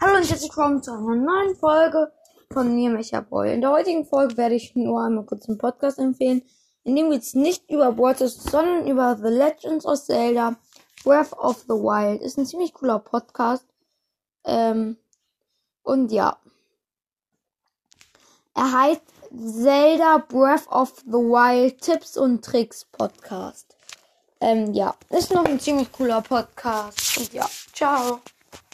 Hallo und herzlich willkommen zu einer neuen Folge von mir, Micha Boy. In der heutigen Folge werde ich nur einmal kurz einen Podcast empfehlen, in dem geht es nicht über Borders, sondern über The Legends of Zelda Breath of the Wild. Ist ein ziemlich cooler Podcast. Ähm, und ja. Er heißt Zelda Breath of the Wild Tipps und Tricks Podcast. Ähm, ja, ist noch ein ziemlich cooler Podcast. Und ja, ciao.